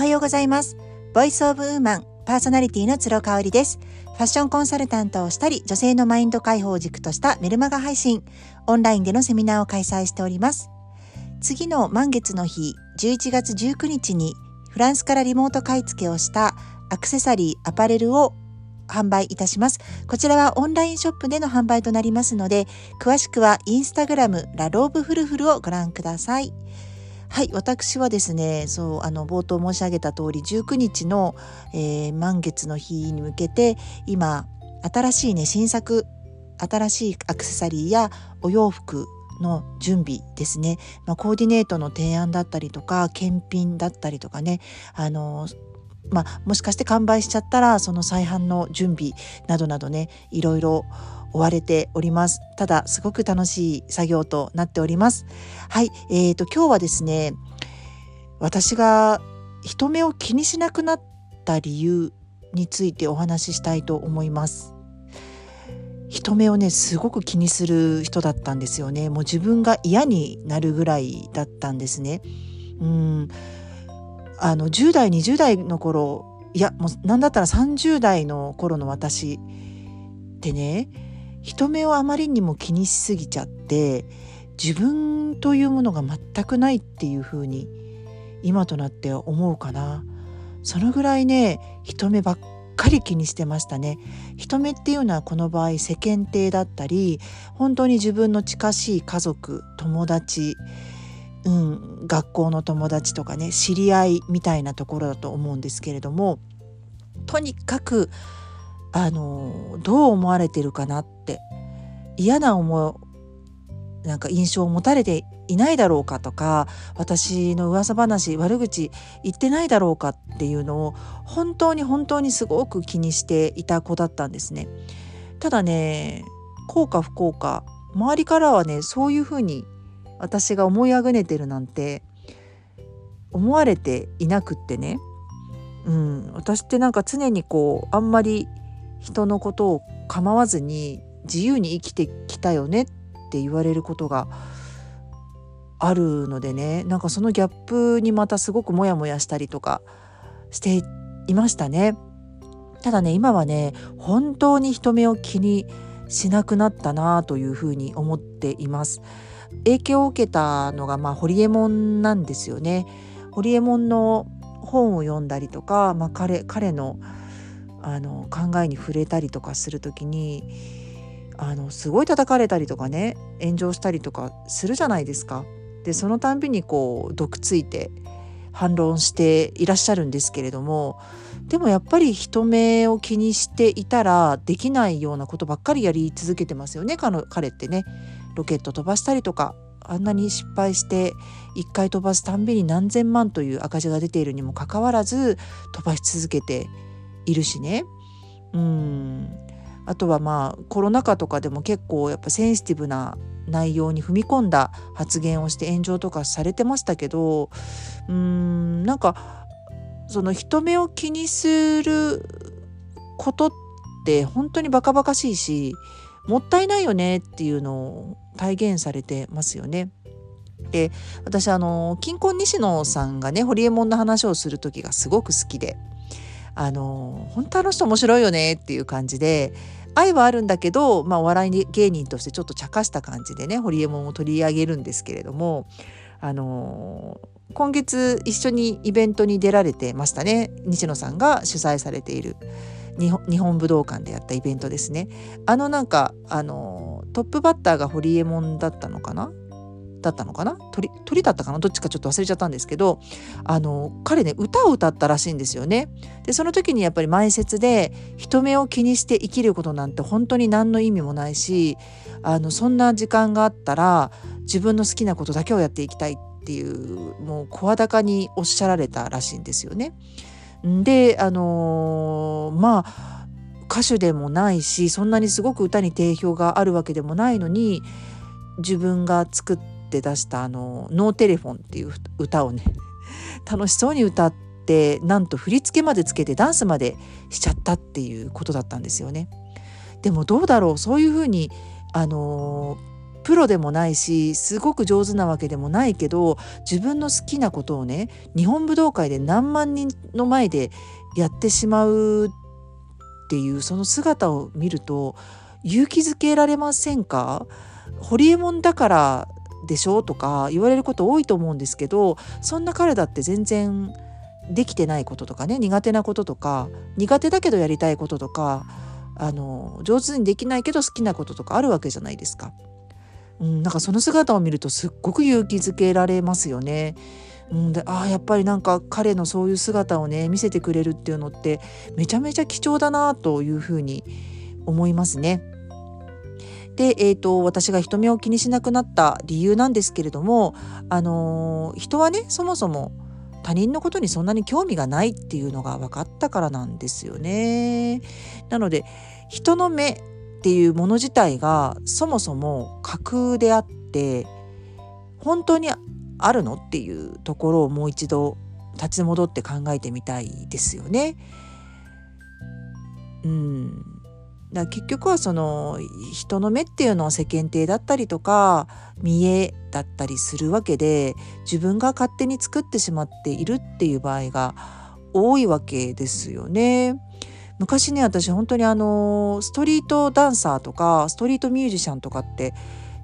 はようございます。ボイスオブウーマンパーソナリティの鶴香織です。ファッションコンサルタントをしたり、女性のマインド解放を軸としたメルマガ配信、オンラインでのセミナーを開催しております。次の満月の日、11月19日にフランスからリモート買い付けをしたアクセサリー、アパレルを販売いたします。こちらはオンラインショップでの販売となりますので、詳しくはインスタグラムラローブフルフルをご覧ください。はい、私はですね、そう、あの、冒頭申し上げた通り、19日の、えー、満月の日に向けて、今、新しいね、新作、新しいアクセサリーやお洋服の準備ですね、まあ、コーディネートの提案だったりとか、検品だったりとかね、あの、まあ、もしかして完売しちゃったら、その再販の準備などなどね、いろいろ追われております。ただ、すごく楽しい作業となっております。はい、えーと、今日はですね、私が人目を気にしなくなった理由についてお話ししたいと思います。人目をね、すごく気にする人だったんですよね。もう自分が嫌になるぐらいだったんですね。うん。あの、10代、20代の頃、いや、もう何だったら30代の頃の私ってね、人目をあまりにも気にしすぎちゃって自分というものが全くないっていうふうに今となって思うかな。そのぐらいね人目ばっかり気にしてましたね。人目っていうのはこの場合世間体だったり本当に自分の近しい家族友達うん、学校の友達とかね知り合いみたいなところだと思うんですけれどもとにかくあのどう思われてるかなって嫌な思うなんか印象を持たれていないだろうかとか私の噂話悪口言ってないだろうかっていうのを本当に本当にすごく気にしていた子だったんですね。ただね幸か不幸か周りからはねそういうふうに私が思いあぐねてるなんて思われていなくってね、うん、私ってなんか常にこうあんまり人のことを構わずに自由に生きてきたよねって言われることがあるのでねなんかそのギャップにまたすごくモヤモヤしたりとかしていましたね。ただね今はね本当に人目を気にしなくなったなというふうに思っています。影響を受けたのがまあホリエモンなんですよね。ホリエモンの本を読んだりとか、まあ、彼彼のあの考えに触れたりとかする時にあのすごい叩かれたりとかね炎上したりとかするじゃないですか。でそのたんびにこう毒ついて反論していらっしゃるんですけれどもでもやっぱり人目を気にしていたらできないようなことばっかりやり続けてますよね彼ってね。ロケット飛ばしたりとかあんなに失敗して1回飛ばすたんびに何千万という赤字が出ているにもかかわらず飛ばし続けているしね。うんあとはまあコロナ禍とかでも結構やっぱセンシティブな内容に踏み込んだ発言をして炎上とかされてましたけどうーんなんかその人目を気にすることって本当にバカバカしいしもったいないよねっていうのを体現されてますよね。で私あの金婚西野さんがねホリエモンの話をする時がすごく好きであの本当あの人面白いよねっていう感じで愛はあるんだけど、まあ、お笑い芸人としてちょっと茶化した感じでねホリエモンを取り上げるんですけれどもあの今月一緒にイベントに出られてましたね。西野さんが主催されている日本武道館でやったイベントですね。あのなんかあのトップバッターがホリエモンだったのかな？だったのかな？鳥鳥だったかな？どっちかちょっと忘れちゃったんですけどあの彼ね歌を歌ったらしいんですよね。でその時にやっぱり前説で人目を気にして生きることなんて本当に何の意味もないしあのそんな時間があったら自分の好きなことだけをやっていきたいっていうもう声高におっしゃられたらしいんですよね。であのー、まあ歌手でもないしそんなにすごく歌に定評があるわけでもないのに自分が作って出したあの「ノーテレフォン」っていう歌をね 楽しそうに歌ってなんと振り付けまでつけてダンスまでしちゃったっていうことだったんですよね。でもどうだろうそういうふうにあのプロでもないしすごく上手なわけでもないけど自分の好きなことをね日本武道会で何万人の前でやってしまうっていうその姿を見ると勇気づけられませんか？ホリエモンだからでしょ？とか言われること多いと思うんですけどそんな彼だって全然できてないこととかね苦手なこととか苦手だけどやりたいこととかあの上手にできないけど好きなこととかあるわけじゃないですか。うん、なんかその姿を見るとすっごく勇気づけられますよね。うん、でああやっぱりなんか彼のそういう姿をね見せてくれるっていうのってめちゃめちゃ貴重だなというふうに思いますね。で、えーと、私が人目を気にしなくなった理由なんですけれども、あのー、人はねそもそも他人のことにそんなに興味がないっていうのが分かったからなんですよね。なので人の目っていうもの自体がそもそも架空であって本当にあるのっていうところをもう一度立ち戻って考えてみたいですよね。うん、だ結局はその人の目っていうのは世間体だったりとか見栄だったりするわけで自分が勝手に作ってしまっているっていう場合が多いわけですよね。昔ね私本当にあのストリートダンサーとかストリートミュージシャンとかって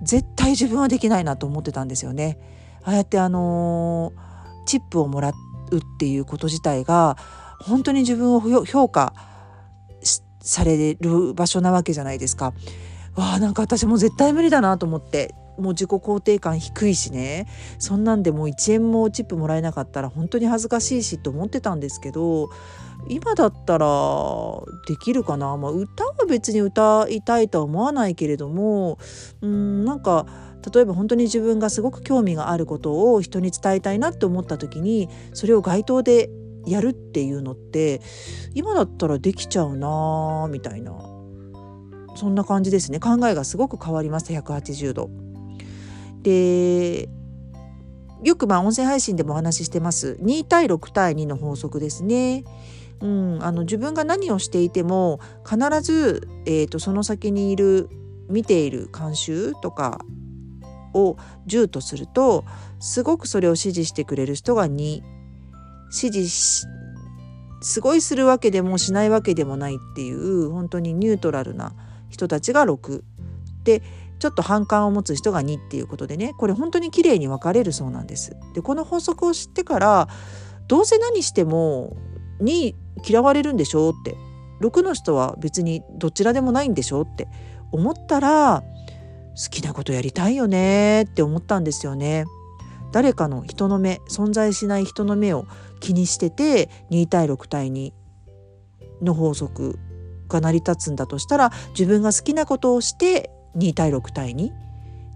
絶対自分はできないなと思ってたんですよね。ああやってあのチップをもらうっていうこと自体が本当に自分を評価される場所なわけじゃないですか。わあなんか私もう絶対無理だなと思って。もう自己肯定感低いしね。そんなんでもう1円もチップもらえなかったら本当に恥ずかしいしと思ってたんですけど今だったらできるかな、まあ、歌は別に歌いたいとは思わないけれどもうんなんか例えば本当に自分がすごく興味があることを人に伝えたいなって思った時にそれを街頭でやるっていうのって今だったらできちゃうなみたいなそんな感じですね考えがすごく変わりました180度。でよくまあ音声配信でもお話ししてます2対6対2の法則ですね。うん、あの自分が何をしていても必ず、えーと、その先にいる見ている慣習とかを10とするとすごくそれを支持してくれる人が2指示すごいするわけでもしないわけでもないっていう本当にニュートラルな人たちが6でちょっと反感を持つ人が2っていうことでねこれ本当に綺麗に分かれるそうなんです。でこの法則を知ってからどうせ何しても2嫌われるんでしょうって6の人は別にどちらでもないんでしょうって思ったら好きなことやりたいよねって思ったんですよね。誰かの人の目存在しない人の目を気にしてて2対6対2の法則が成り立つんだとしたら自分が好きなことをして2対6対2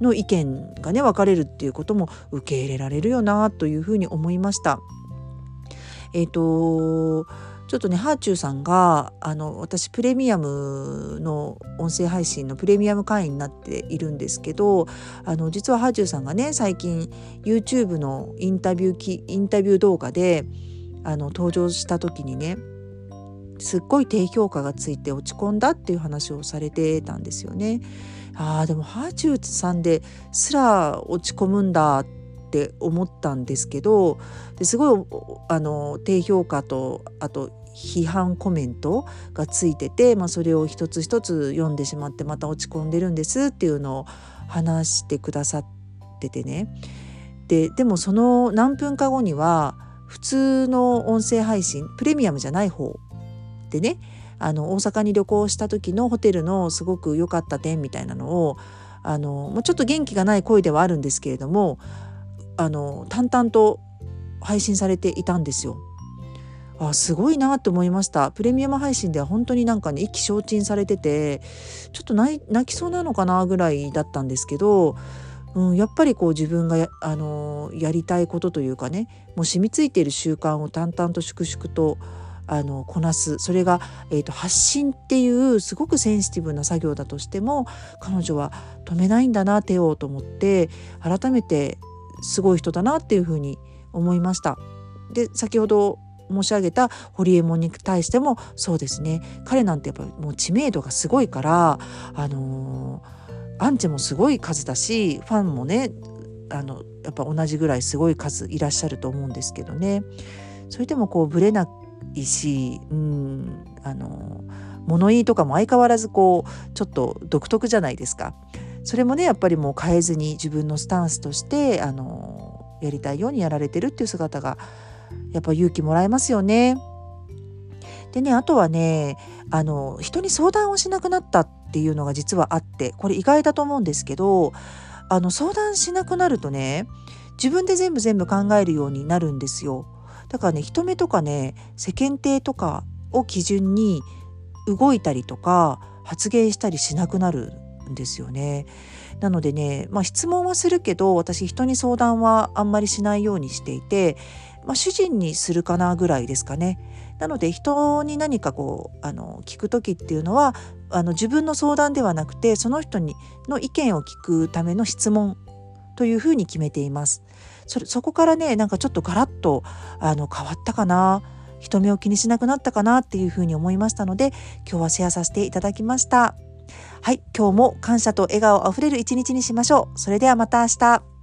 の意見がね分かれるっていうことも受け入れられるよなというふうに思いました。えっ、ー、とちょっとねハーチューさんがあの私プレミアムの音声配信のプレミアム会員になっているんですけどあの実はハーチューさんがね最近 YouTube のインタビューインタビュー動画であの登場した時にねすっごい低評価がついて落ち込んだっていう話をされてたんですよね。あでもハーチューさんですら落ち込むんだってって思ったんですけどすごいあの低評価とあと批判コメントがついてて、まあ、それを一つ一つ読んでしまってまた落ち込んでるんですっていうのを話してくださっててね。ででもその何分か後には普通の音声配信プレミアムじゃない方でねあの大阪に旅行した時のホテルのすごく良かった点みたいなのをあのちょっと元気がない声ではあるんですけれどもあの淡々と配信されていたんですよ。あすごいなって思いましたプレミアム配信では本当になんかね意気消沈されててちょっと泣きそうなのかなぐらいだったんですけど、うん、やっぱりこう自分がや,、あのやりたいことというかねもう染みついている習慣を淡々と粛々とあのこなすそれが、えーと、発信っていうすごくセンシティブな作業だとしても彼女は止めないんだな手をと思って改めてすごい人だなっていうふうに思いました。で先ほど申し上げたホリエモンに対してもそうですね彼なんてやっぱもう知名度がすごいからあのー、アンチもすごい数だしファンもねあのやっぱ同じぐらいすごい数いらっしゃると思うんですけどねそれでもこうぶれないしうんあの物言いとかも相変わらずこうちょっと独特じゃないですか。それもねやっぱりもう変えずに自分のスタンスとしてあのやりたいようにやられてるっていう姿がやっぱ勇気もらえますよね。でねあとはねあの人に相談をしなくなったっていうのが実はあってこれ意外だと思うんですけどあの相談しなくなるとね自分で全部全部考えるようになるんですよ。だからね人目とかね世間体とかを基準に動いたりとか発言したりしなくなるんですよね。なのでね、まあ、質問はするけど私人に相談はあんまりしないようにしていて、まあ、主人にするかなぐらいですかね。なので人に何かこうあの聞く時っていうのはあの自分の相談ではなくてその人にの意見を聞くための質問というふうに決めています。それそこからねなんかちょっとガラッとあの変わったかな人目を気にしなくなったかなっていうふうに思いましたので今日はシェアさせていただきました。はい、今日も感謝と笑顔あふれる一日にしましょう。それではまた明日。